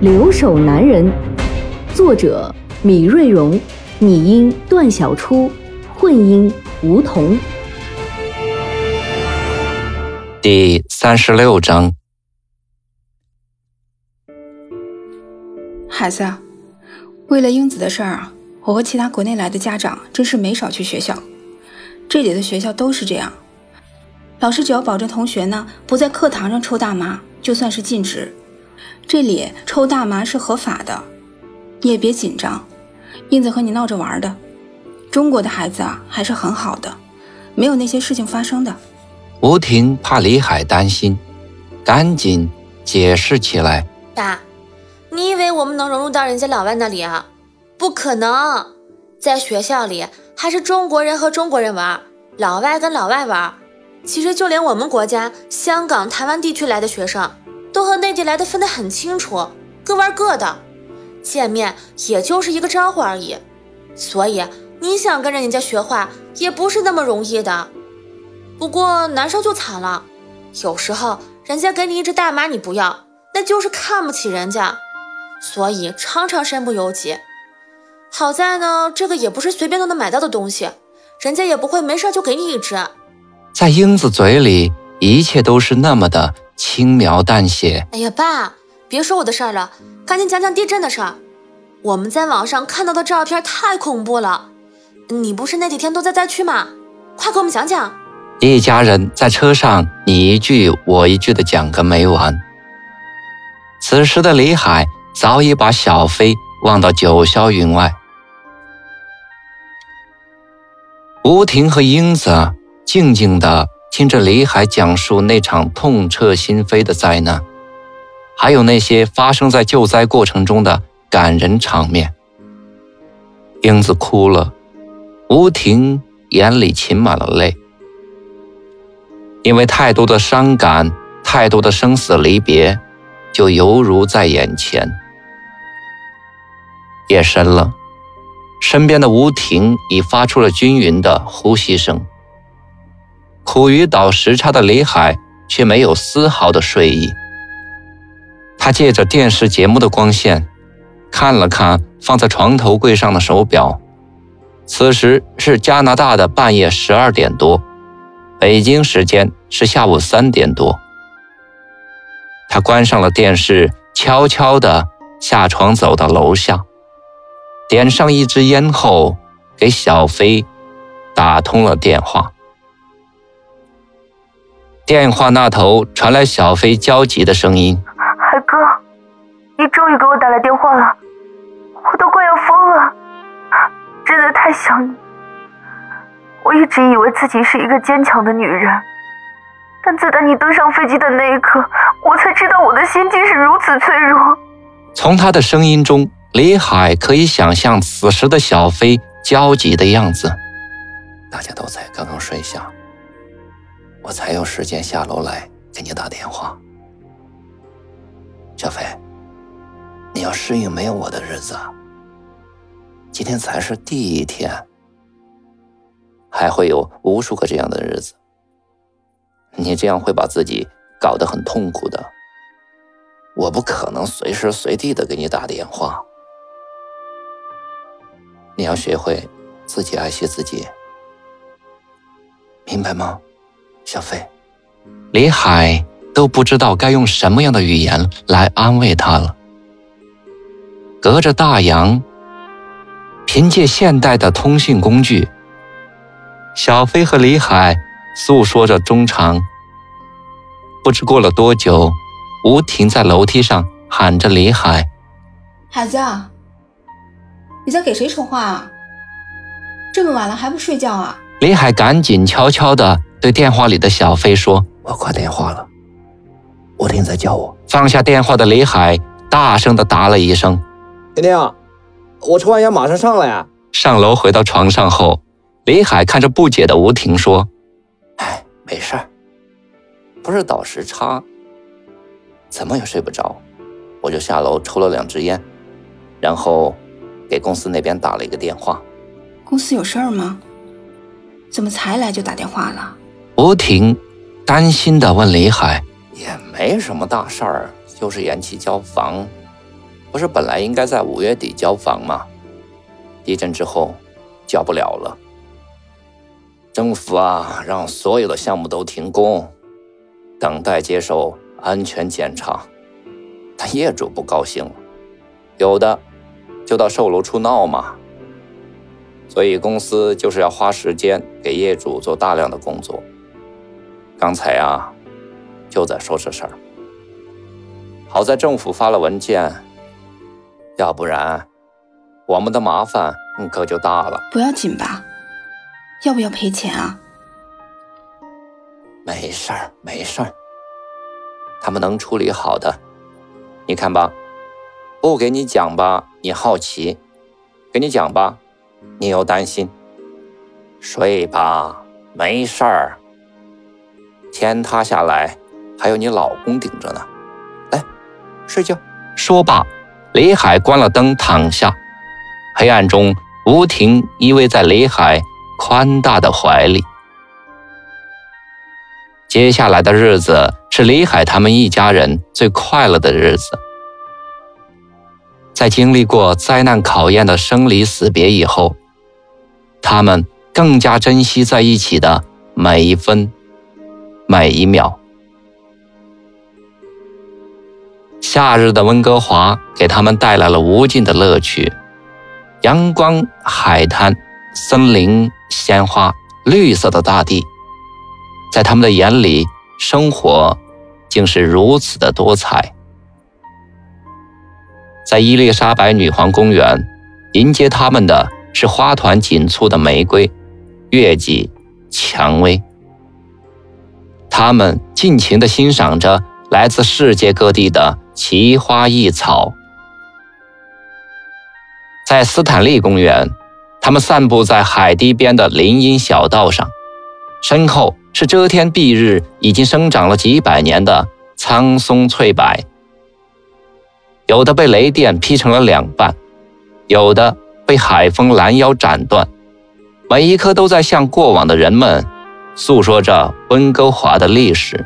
留守男人》，作者米瑞荣，拟音段小初，混音吴桐。第三十六章。孩子，为了英子的事儿啊，我和其他国内来的家长真是没少去学校。这里的学校都是这样，老师只要保证同学呢不在课堂上抽大麻，就算是禁止。这里抽大麻是合法的，你也别紧张。英子和你闹着玩的，中国的孩子啊还是很好的，没有那些事情发生的。吴婷怕李海担心，赶紧解释起来：“爸。”你以为我们能融入到人家老外那里啊？不可能，在学校里还是中国人和中国人玩，老外跟老外玩。其实就连我们国家香港、台湾地区来的学生，都和内地来的分得很清楚，各玩各的，见面也就是一个招呼而已。所以你想跟着人家学坏，也不是那么容易的。不过男生就惨了，有时候人家给你一只大麻，你不要，那就是看不起人家。所以常常身不由己。好在呢，这个也不是随便都能买到的东西，人家也不会没事就给你一只。在英子嘴里，一切都是那么的轻描淡写。哎呀，爸，别说我的事儿了，赶紧讲讲地震的事儿。我们在网上看到的照片太恐怖了。你不是那几天都在灾区吗？快给我们讲讲。一家人在车上你一句我一句的讲个没完。此时的李海。早已把小飞忘到九霄云外。吴婷和英子静静地听着李海讲述那场痛彻心扉的灾难，还有那些发生在救灾过程中的感人场面。英子哭了，吴婷眼里噙满了泪，因为太多的伤感，太多的生死离别。就犹如在眼前。夜深了，身边的吴婷已发出了均匀的呼吸声。苦于倒时差的李海却没有丝毫的睡意。他借着电视节目的光线，看了看放在床头柜上的手表，此时是加拿大的半夜十二点多，北京时间是下午三点多。他关上了电视，悄悄地下床，走到楼下，点上一支烟后，给小飞打通了电话。电话那头传来小飞焦急的声音：“海哥，你终于给我打来电话了，我都快要疯了，真的太想你。我一直以为自己是一个坚强的女人。”但自打你登上飞机的那一刻，我才知道我的心竟是如此脆弱。从他的声音中，李海可以想象此时的小飞焦急的样子。大家都才刚刚睡下，我才有时间下楼来给你打电话。小飞，你要适应没有我的日子。今天才是第一天，还会有无数个这样的日子。你这样会把自己搞得很痛苦的。我不可能随时随地的给你打电话。你要学会自己爱惜自己，明白吗，小飞？李海都不知道该用什么样的语言来安慰他了。隔着大洋，凭借现代的通讯工具，小飞和李海。诉说着衷肠。不知过了多久，吴婷在楼梯上喊着李海：“孩子，你在给谁说话啊？这么晚了还不睡觉啊？”李海赶紧悄悄地对电话里的小飞说：“我挂电话了，吴婷在叫我。”放下电话的李海大声的答了一声：“婷婷，我抽完烟马上上来。”上楼回到床上后，李海看着不解的吴婷说：“哎，没事儿，不是倒时差，怎么也睡不着，我就下楼抽了两支烟，然后给公司那边打了一个电话。公司有事儿吗？怎么才来就打电话了？”吴婷担心的问李海：“也没什么大事儿，就是延期交房，不是本来应该在五月底交房吗？”地震之后，交不了了。政府啊，让所有的项目都停工，等待接受安全检查。但业主不高兴了，有的就到售楼处闹嘛。所以公司就是要花时间给业主做大量的工作。刚才啊，就在说这事儿。好在政府发了文件，要不然。我们的麻烦可就大了。不要紧吧？要不要赔钱啊？没事儿，没事儿，他们能处理好的。你看吧，不给你讲吧，你好奇；给你讲吧，你又担心。睡吧，没事儿。天塌下来还有你老公顶着呢。来，睡觉。说罢，李海关了灯，躺下。黑暗中，吴婷依偎在李海宽大的怀里。接下来的日子是李海他们一家人最快乐的日子。在经历过灾难考验的生离死别以后，他们更加珍惜在一起的每一分、每一秒。夏日的温哥华给他们带来了无尽的乐趣。阳光、海滩、森林、鲜花、绿色的大地，在他们的眼里，生活竟是如此的多彩。在伊丽莎白女皇公园，迎接他们的是花团锦簇的玫瑰、月季、蔷薇。他们尽情地欣赏着来自世界各地的奇花异草。在斯坦利公园，他们散步在海堤边的林荫小道上，身后是遮天蔽日、已经生长了几百年的苍松翠柏，有的被雷电劈成了两半，有的被海风拦腰斩断，每一棵都在向过往的人们诉说着温哥华的历史。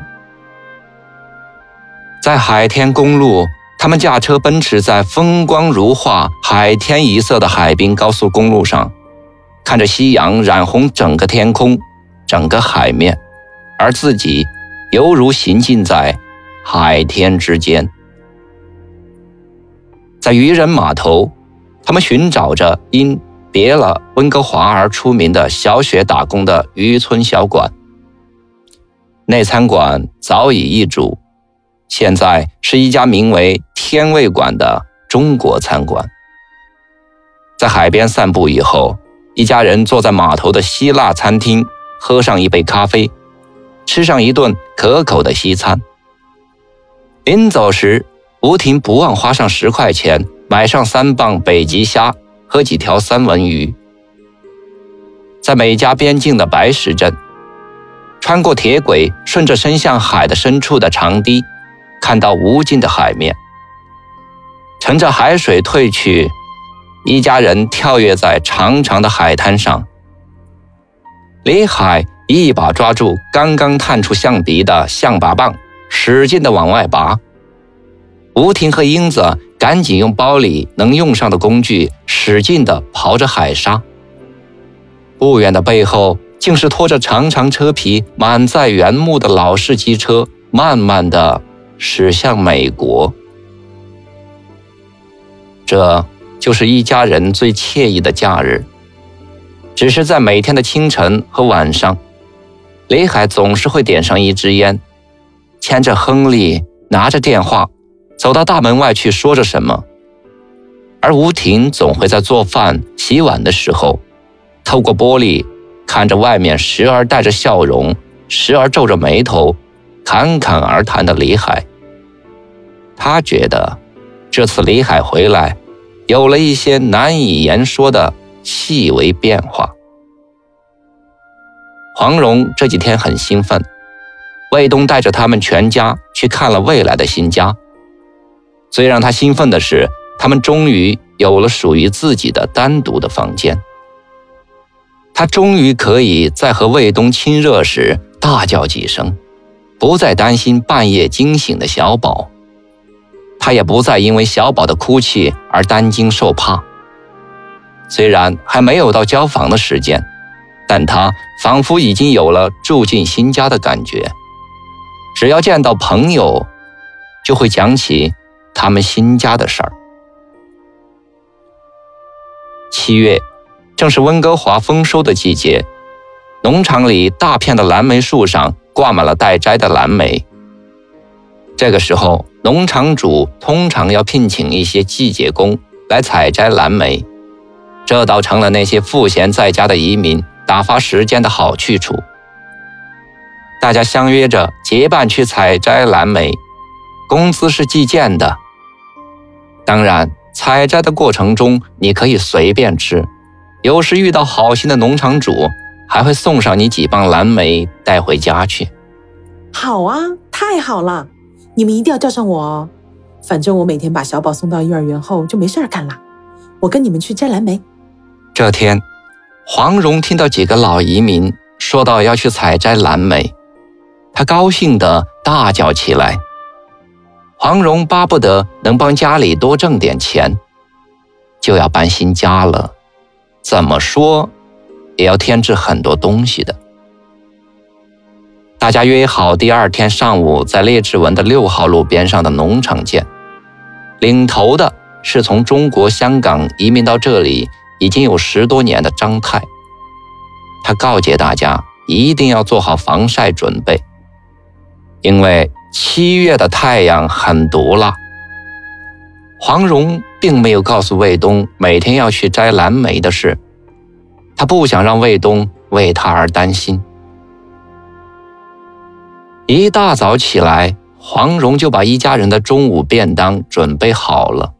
在海天公路。他们驾车奔驰在风光如画、海天一色的海滨高速公路上，看着夕阳染红整个天空、整个海面，而自己犹如行进在海天之间。在渔人码头，他们寻找着因别了温哥华而出名的小雪打工的渔村小馆。那餐馆早已易主。现在是一家名为“天味馆”的中国餐馆。在海边散步以后，一家人坐在码头的希腊餐厅，喝上一杯咖啡，吃上一顿可口的西餐。临走时，吴婷不忘花上十块钱买上三磅北极虾和几条三文鱼。在美加边境的白石镇，穿过铁轨，顺着伸向海的深处的长堤。看到无尽的海面，乘着海水退去，一家人跳跃在长长的海滩上。李海一把抓住刚刚探出象鼻的象拔蚌，使劲的往外拔。吴婷和英子赶紧用包里能用上的工具，使劲的刨着海沙。不远的背后，竟是拖着长长车皮、满载原木的老式机车，慢慢的。驶向美国，这就是一家人最惬意的假日。只是在每天的清晨和晚上，雷海总是会点上一支烟，牵着亨利，拿着电话，走到大门外去说着什么。而吴婷总会在做饭、洗碗的时候，透过玻璃看着外面时而带着笑容，时而皱着眉头。侃侃而谈的李海，他觉得这次李海回来，有了一些难以言说的细微变化。黄蓉这几天很兴奋，卫东带着他们全家去看了未来的新家。最让他兴奋的是，他们终于有了属于自己的单独的房间。他终于可以在和卫东亲热时大叫几声，不再担心半夜惊醒的小宝。他也不再因为小宝的哭泣而担惊受怕。虽然还没有到交房的时间，但他仿佛已经有了住进新家的感觉。只要见到朋友，就会讲起他们新家的事儿。七月。正是温哥华丰收的季节，农场里大片的蓝莓树上挂满了待摘的蓝莓。这个时候，农场主通常要聘请一些季节工来采摘蓝莓，这倒成了那些赋闲在家的移民打发时间的好去处。大家相约着结伴去采摘蓝莓，工资是计件的。当然，采摘的过程中你可以随便吃。有时遇到好心的农场主，还会送上你几磅蓝莓带回家去。好啊，太好了！你们一定要叫上我哦。反正我每天把小宝送到幼儿园后就没事儿干了。我跟你们去摘蓝莓。这天，黄蓉听到几个老移民说到要去采摘蓝莓，她高兴地大叫起来。黄蓉巴不得能帮家里多挣点钱，就要搬新家了。怎么说，也要添置很多东西的。大家约好第二天上午在列治文的六号路边上的农场见。领头的是从中国香港移民到这里已经有十多年的张太。他告诫大家一定要做好防晒准备，因为七月的太阳很毒辣。黄蓉并没有告诉卫东每天要去摘蓝莓的事，他不想让卫东为他而担心。一大早起来，黄蓉就把一家人的中午便当准备好了，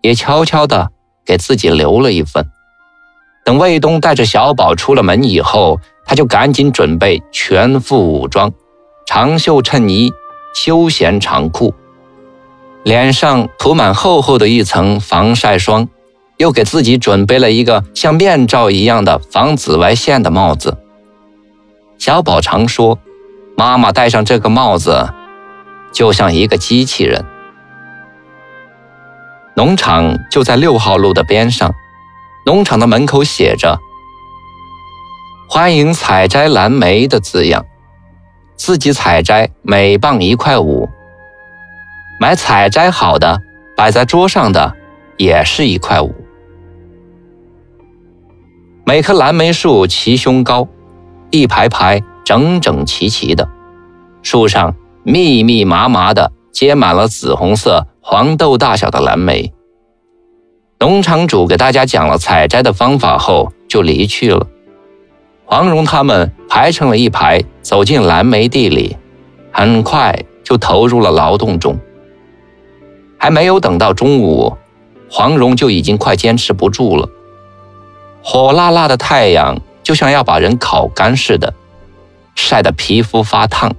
也悄悄地给自己留了一份。等卫东带着小宝出了门以后，他就赶紧准备全副武装，长袖衬衣、休闲长裤。脸上涂满厚厚的一层防晒霜，又给自己准备了一个像面罩一样的防紫外线的帽子。小宝常说：“妈妈戴上这个帽子，就像一个机器人。”农场就在六号路的边上，农场的门口写着“欢迎采摘蓝莓”的字样，自己采摘每磅一块五。买采摘好的，摆在桌上的也是一块五。每棵蓝莓树齐胸高，一排排整整齐齐的，树上密密麻麻的结满了紫红色、黄豆大小的蓝莓。农场主给大家讲了采摘的方法后，就离去了。黄蓉他们排成了一排，走进蓝莓地里，很快就投入了劳动中。还没有等到中午，黄蓉就已经快坚持不住了。火辣辣的太阳就像要把人烤干似的，晒得皮肤发烫。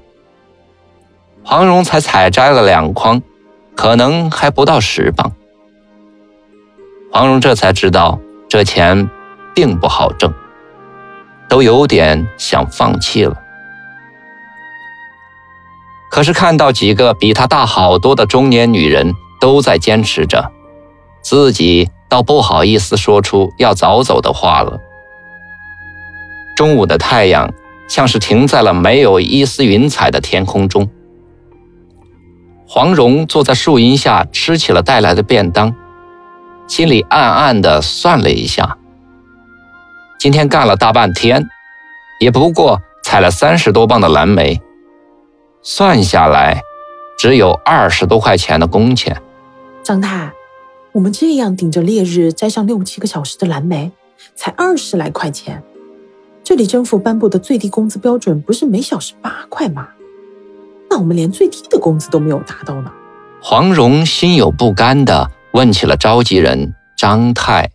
黄蓉才采摘了两筐，可能还不到十磅。黄蓉这才知道这钱并不好挣，都有点想放弃了。可是看到几个比他大好多的中年女人。都在坚持着，自己倒不好意思说出要早走的话了。中午的太阳像是停在了没有一丝云彩的天空中。黄蓉坐在树荫下吃起了带来的便当，心里暗暗的算了一下：今天干了大半天，也不过采了三十多磅的蓝莓，算下来只有二十多块钱的工钱。张太，我们这样顶着烈日摘上六七个小时的蓝莓，才二十来块钱。这里政府颁布的最低工资标准不是每小时八块吗？那我们连最低的工资都没有达到呢。黄蓉心有不甘地问起了召集人张太。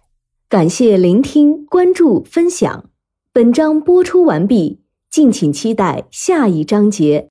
感谢聆听、关注、分享。本章播出完毕，敬请期待下一章节。